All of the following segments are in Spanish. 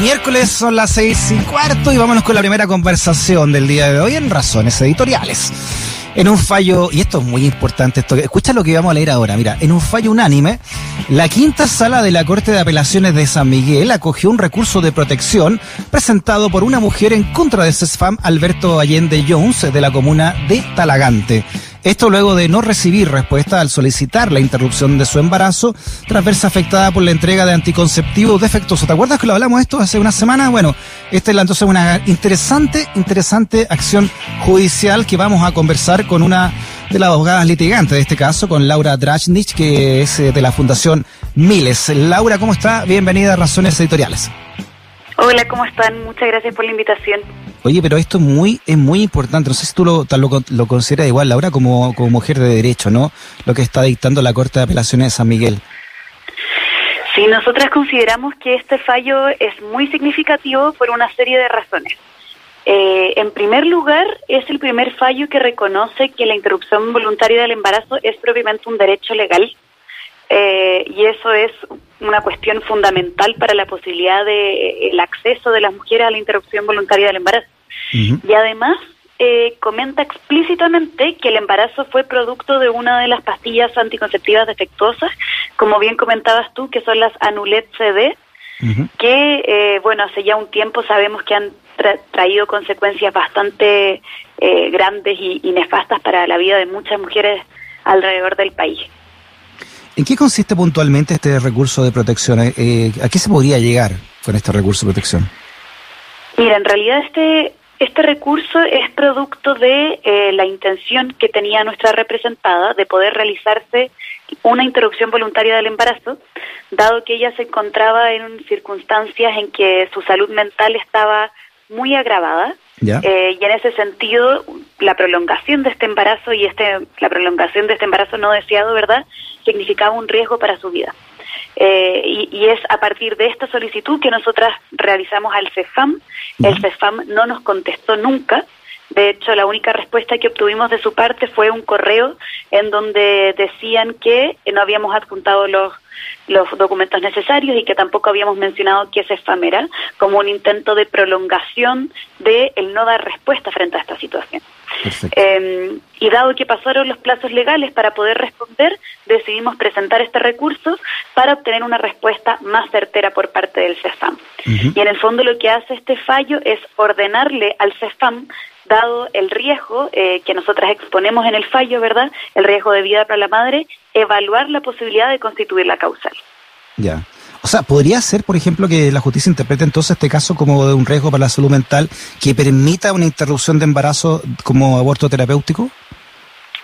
miércoles, son las seis y cuarto y vámonos con la primera conversación del día de hoy en Razones Editoriales. En un fallo, y esto es muy importante, esto, escucha lo que vamos a leer ahora, mira, en un fallo unánime, la quinta sala de la Corte de Apelaciones de San Miguel acogió un recurso de protección presentado por una mujer en contra de CESFAM Alberto Allende Jones de la comuna de Talagante. Esto luego de no recibir respuesta al solicitar la interrupción de su embarazo tras verse afectada por la entrega de anticonceptivos defectuosos. ¿Te acuerdas que lo hablamos esto hace una semana? Bueno, esta es entonces una interesante, interesante acción judicial que vamos a conversar con una de las abogadas litigantes de este caso, con Laura Drachnich, que es eh, de la Fundación Miles. Laura, ¿cómo está? Bienvenida a Razones Editoriales. Hola, ¿cómo están? Muchas gracias por la invitación. Oye, pero esto es muy, es muy importante. No sé si tú lo, lo, lo consideras igual, Laura, como, como mujer de derecho, ¿no? Lo que está dictando la Corte de Apelaciones de San Miguel. Sí, nosotras consideramos que este fallo es muy significativo por una serie de razones. Eh, en primer lugar, es el primer fallo que reconoce que la interrupción voluntaria del embarazo es propiamente un derecho legal eh, y eso es una cuestión fundamental para la posibilidad de acceso de las mujeres a la interrupción voluntaria del embarazo. Y además eh, comenta explícitamente que el embarazo fue producto de una de las pastillas anticonceptivas defectuosas, como bien comentabas tú, que son las Anulet CD, que, eh, bueno, hace ya un tiempo sabemos que han traído consecuencias bastante eh, grandes y, y nefastas para la vida de muchas mujeres alrededor del país. ¿En qué consiste puntualmente este recurso de protección? Eh, ¿A qué se podría llegar con este recurso de protección? Mira, en realidad este, este recurso es producto de eh, la intención que tenía nuestra representada de poder realizarse una interrupción voluntaria del embarazo, dado que ella se encontraba en circunstancias en que su salud mental estaba muy agravada. Eh, y en ese sentido, la prolongación de este embarazo y este, la prolongación de este embarazo no deseado, ¿verdad?, significaba un riesgo para su vida. Eh, y, es a partir de esta solicitud que nosotras realizamos al CEFAM. El CEFAM no nos contestó nunca. De hecho, la única respuesta que obtuvimos de su parte fue un correo en donde decían que no habíamos adjuntado los los documentos necesarios y que tampoco habíamos mencionado que ese FAM era como un intento de prolongación de el no dar respuesta frente a esta situación. Eh, y dado que pasaron los plazos legales para poder responder, decidimos presentar este recurso para obtener una respuesta más certera por parte del CEFAM. Y en el fondo lo que hace este fallo es ordenarle al CEFAM dado el riesgo eh, que nosotras exponemos en el fallo, ¿verdad? El riesgo de vida para la madre, evaluar la posibilidad de constituir la causal. Ya. O sea, ¿podría ser, por ejemplo, que la justicia interprete entonces este caso como de un riesgo para la salud mental que permita una interrupción de embarazo como aborto terapéutico?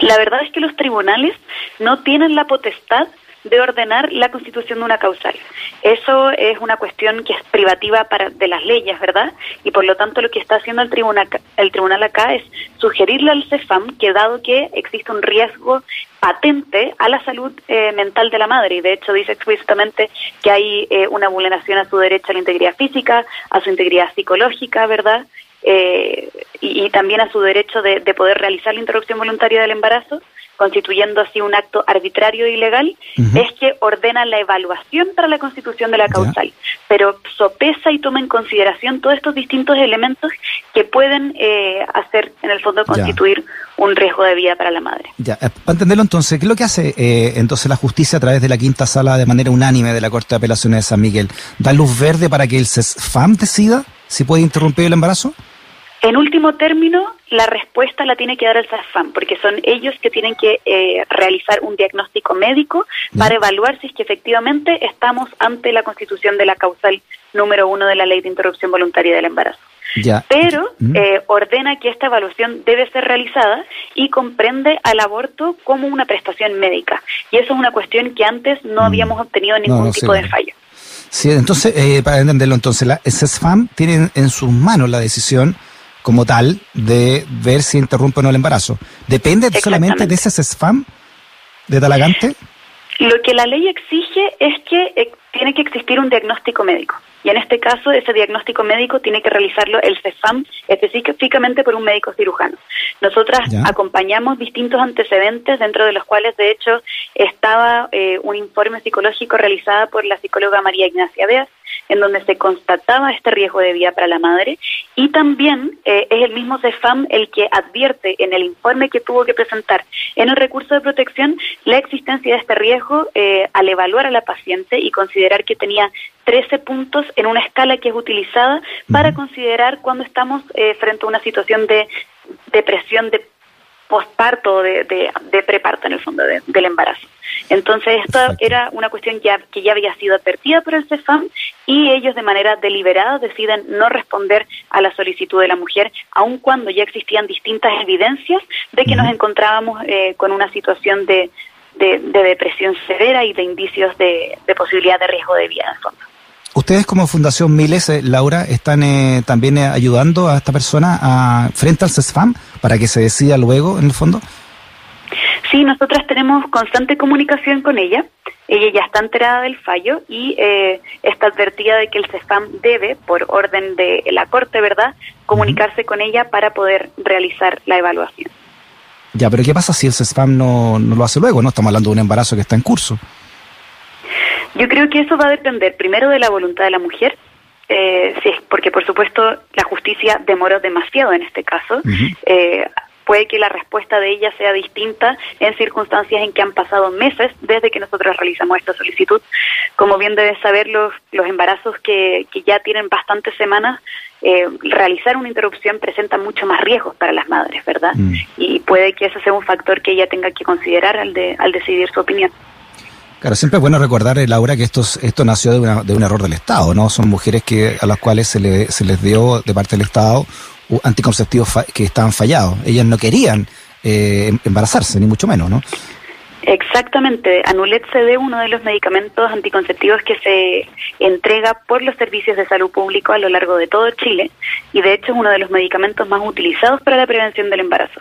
La verdad es que los tribunales no tienen la potestad de ordenar la constitución de una causal. Eso es una cuestión que es privativa para, de las leyes, ¿verdad? Y por lo tanto lo que está haciendo el tribunal, el tribunal acá es sugerirle al CEFAM que dado que existe un riesgo patente a la salud eh, mental de la madre, y de hecho dice explícitamente que hay eh, una vulneración a su derecho a la integridad física, a su integridad psicológica, ¿verdad? Eh, y, también a su derecho de, de poder realizar la interrupción voluntaria del embarazo, constituyendo así un acto arbitrario e ilegal, es que ordena la evaluación para la constitución de la causal, pero sopesa y toma en consideración todos estos distintos elementos que pueden eh, hacer, en el fondo, constituir un riesgo de vida para la madre. Ya, eh, para entenderlo entonces, ¿qué es lo que hace eh, entonces la justicia a través de la quinta sala de manera unánime de la Corte de Apelaciones de San Miguel? ¿Da luz verde para que el CESFAM decida si puede interrumpir el embarazo? En último término, la respuesta la tiene que dar el CESFAM, porque son ellos que tienen que eh, realizar un diagnóstico médico para evaluar si es que efectivamente estamos ante la constitución de la causal número uno de la ley de interrupción voluntaria del embarazo. Pero eh, ordena que esta evaluación debe ser realizada y comprende al aborto como una prestación médica. Y eso es una cuestión que antes no mm. habíamos obtenido ningún tipo de fallo. Sí, entonces, eh, para entenderlo, entonces, la CESFAM tiene en sus manos la decisión como tal de ver si interrumpe o no el embarazo. ¿Depende solamente de ese CESFAM de Talagante? Lo que la ley exige es que eh, tiene que existir un diagnóstico médico. Y en este caso, ese diagnóstico médico tiene que realizarlo el CESFAM específicamente por un médico cirujano. Nosotras acompañamos distintos antecedentes, dentro de los cuales, de hecho, estaba eh, un informe psicológico realizado por la psicóloga María Ignacia Beas, en donde se constataba este riesgo de vida para la madre. Y también eh, es el mismo CEFAM el que advierte en el informe que tuvo que presentar en el recurso de protección la existencia de este riesgo eh, al evaluar a la paciente y considerar que tenía 13 puntos en una escala que es utilizada para considerar cuando estamos eh, frente a una situación de depresión de posparto, de, de, preparto en el fondo del embarazo. Entonces, esto era una cuestión ya, que ya había sido advertida por el CEFAM y ellos de manera deliberada deciden no responder a la solicitud de la mujer, aun cuando ya existían distintas evidencias de que nos encontrábamos eh, con una situación de, de, depresión severa y de indicios de, posibilidad de riesgo de vida en el fondo. Ustedes como Fundación Miles, eh, Laura, están eh, también eh, ayudando a esta persona a, frente al CESFAM para que se decida luego, en el fondo. Sí, nosotras tenemos constante comunicación con ella. Ella ya está enterada del fallo y está advertida de que el CESFAM debe, por orden de la Corte, ¿verdad?, comunicarse con ella para poder realizar la evaluación. Ya, pero ¿qué pasa si el CESFAM no, no lo hace luego? No estamos hablando de un embarazo que está en curso. Yo creo que eso va a depender primero de la voluntad de la mujer, eh, sí, porque por supuesto la justicia demoró demasiado en este caso. eh, puede que la respuesta de ella sea distinta en circunstancias en que han pasado meses desde que nosotros realizamos esta solicitud. Como bien debes saber, los, los embarazos que, que ya tienen bastantes semanas, eh, realizar una interrupción presenta mucho más riesgos para las madres, ¿verdad? Mm. Y puede que eso sea un factor que ella tenga que considerar al, de, al decidir su opinión. Claro, siempre es bueno recordar, eh, Laura, que esto, esto nació de, una, de un error del Estado, ¿no? Son mujeres que a las cuales se, le, se les dio de parte del Estado anticonceptivos que estaban fallados. Ellas no querían eh, em, embarazarse, ni mucho menos, ¿no? Exactamente. Anulet CD, uno de los medicamentos anticonceptivos que se entrega por los servicios de salud público a lo largo de todo Chile y de hecho es uno de los medicamentos más utilizados para la prevención del embarazo.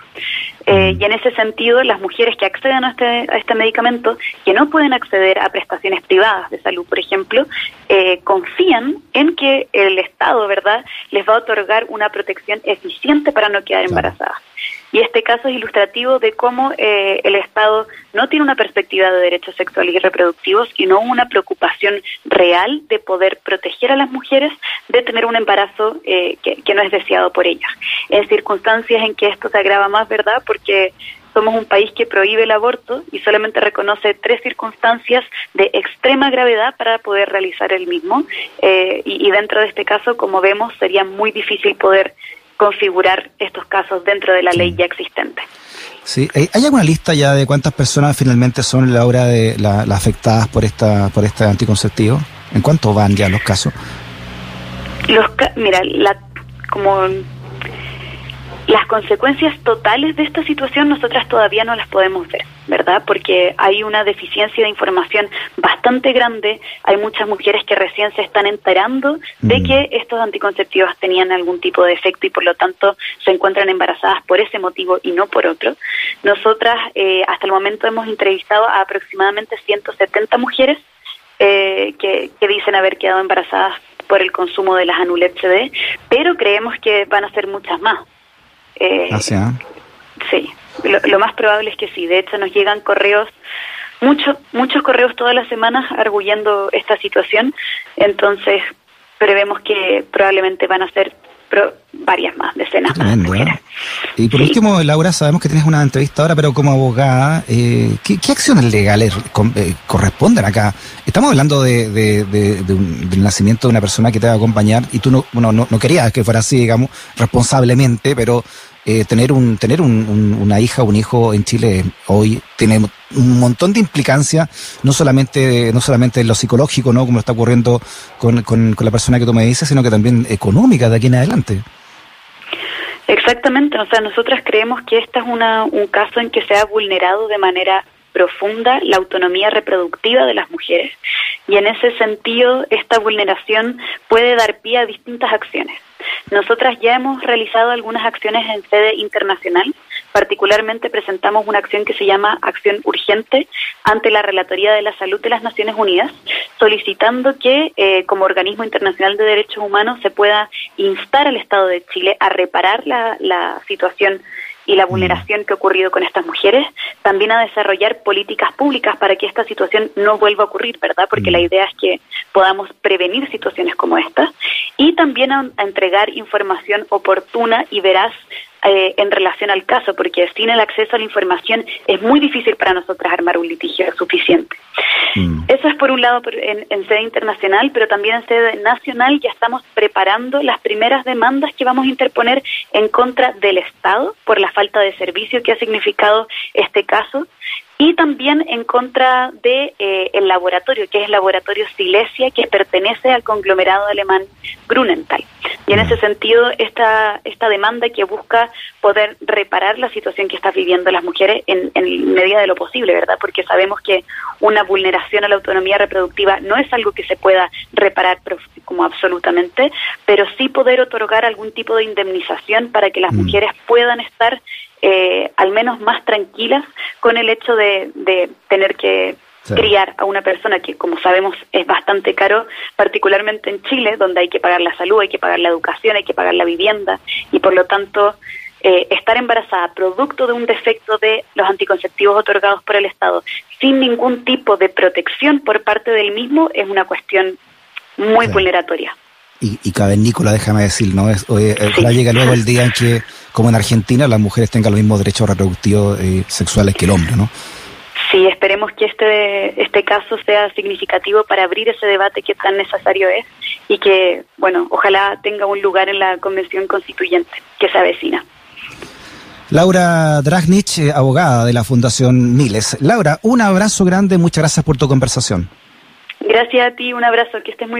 Eh, mm. y en ese sentido, las mujeres que acceden a este, a este medicamento, que no pueden acceder a prestaciones privadas de salud, por ejemplo, eh, confían en que el Estado, ¿verdad?, les va a otorgar una protección eficiente para no quedar embarazadas. Y este caso es ilustrativo de cómo eh, el Estado no tiene una perspectiva de derechos sexuales y reproductivos y no una preocupación real de poder proteger a las mujeres de tener un embarazo eh, que, no es deseado por ellas. En circunstancias en que esto se agrava más, ¿verdad? Porque somos un país que prohíbe el aborto y solamente reconoce tres circunstancias de extrema gravedad para poder realizar el mismo. Eh, y, dentro de este caso, como vemos, sería muy difícil poder configurar estos casos dentro de la ley ya existente. Sí, ¿hay alguna lista ya de cuántas personas finalmente son la hora de las afectadas por esta por este anticonceptivo? ¿En cuánto van ya los casos? Los mira, la, como las consecuencias totales de esta situación nosotras todavía no las podemos ver, ¿verdad? Porque hay una deficiencia de información bastante grande, hay muchas mujeres que recién se están enterando de mm. que estos anticonceptivos tenían algún tipo de efecto y por lo tanto se encuentran embarazadas por ese motivo y no por otro. Nosotras eh, hasta el momento hemos entrevistado a aproximadamente 170 mujeres eh, que, que dicen haber quedado embarazadas por el consumo de las Anulet CD, pero creemos que van a ser muchas más. Eh, ah, ¿ah? Sí, lo, más probable es que sí. De hecho, nos llegan correos, muchos muchos correos todas las semanas arguyendo esta situación. Entonces, prevemos que probablemente van a ser varias más, decenas más. ¿eh? Y por último, Laura, sabemos que tienes una entrevista ahora, pero como abogada, eh, ¿qué, acciones legales eh, corresponden acá? Estamos hablando de, del nacimiento de una persona que te va a acompañar y tú no, no, no querías que fuera así, digamos, responsablemente, pero eh, tener un tener un, una hija o un hijo en Chile hoy tiene un montón de implicancias, no solamente no solamente en lo psicológico, no como está ocurriendo con, con, la persona que tú me dices, sino que también económica de aquí en adelante. Exactamente, o sea, nosotras creemos que este es una, un caso en que se ha vulnerado de manera profunda la autonomía reproductiva de las mujeres y en ese sentido esta vulneración puede dar pie a distintas acciones. Nosotras ya hemos realizado algunas acciones en sede internacional, particularmente presentamos una acción que se llama Acción Urgente ante la Relatoría de la Salud de las Naciones Unidas, solicitando que eh, como organismo internacional de derechos humanos se pueda instar al Estado de Chile a reparar la, la situación y la vulneración que ha ocurrido con estas mujeres, también a desarrollar políticas públicas para que esta situación no vuelva a ocurrir, ¿verdad? Porque la idea es que podamos prevenir situaciones como esta y también a, a entregar información oportuna y veraz eh, en relación al caso, porque sin el acceso a la información es muy difícil para nosotras armar un litigio suficiente. Mm. Eso es por un lado en, en, sede internacional, pero también en sede nacional ya estamos preparando las primeras demandas que vamos a interponer en contra del Estado por la falta de servicio que ha significado este caso y también en contra de eh, el laboratorio, que es el laboratorio Silesia, que pertenece al conglomerado alemán Grunenthal. Y en ese sentido, esta, esta demanda que busca poder reparar la situación que están viviendo las mujeres en, en medida de lo posible, ¿verdad? Porque sabemos que una vulneración a la autonomía reproductiva no es algo que se pueda reparar como absolutamente, pero sí poder otorgar algún tipo de indemnización para que las mm. mujeres puedan estar eh, al menos más tranquilas con el hecho de, tener que criar a una persona que, como sabemos, es bastante caro, particularmente en Chile, donde hay que pagar la salud, hay que pagar la educación, hay que pagar la vivienda, y por lo tanto, eh, estar embarazada producto de un defecto de los anticonceptivos otorgados por el Estado, sin ningún tipo de protección por parte del mismo, es una cuestión muy vulneratoria. Y, y cavernícola, déjame decir, ¿no? Es, oye, llega luego el día en que, como en Argentina, las mujeres tengan los mismos derechos reproductivos y sexuales que el hombre, ¿no? Sí, esperemos que este, este caso sea significativo para abrir ese debate que tan necesario es y que, bueno, ojalá tenga un lugar en la Convención Constituyente que se avecina. Laura Dragnich, eh, abogada de la Fundación Miles. Laura, un abrazo grande, muchas gracias por tu conversación. Gracias a ti, un abrazo, que estés muy bien.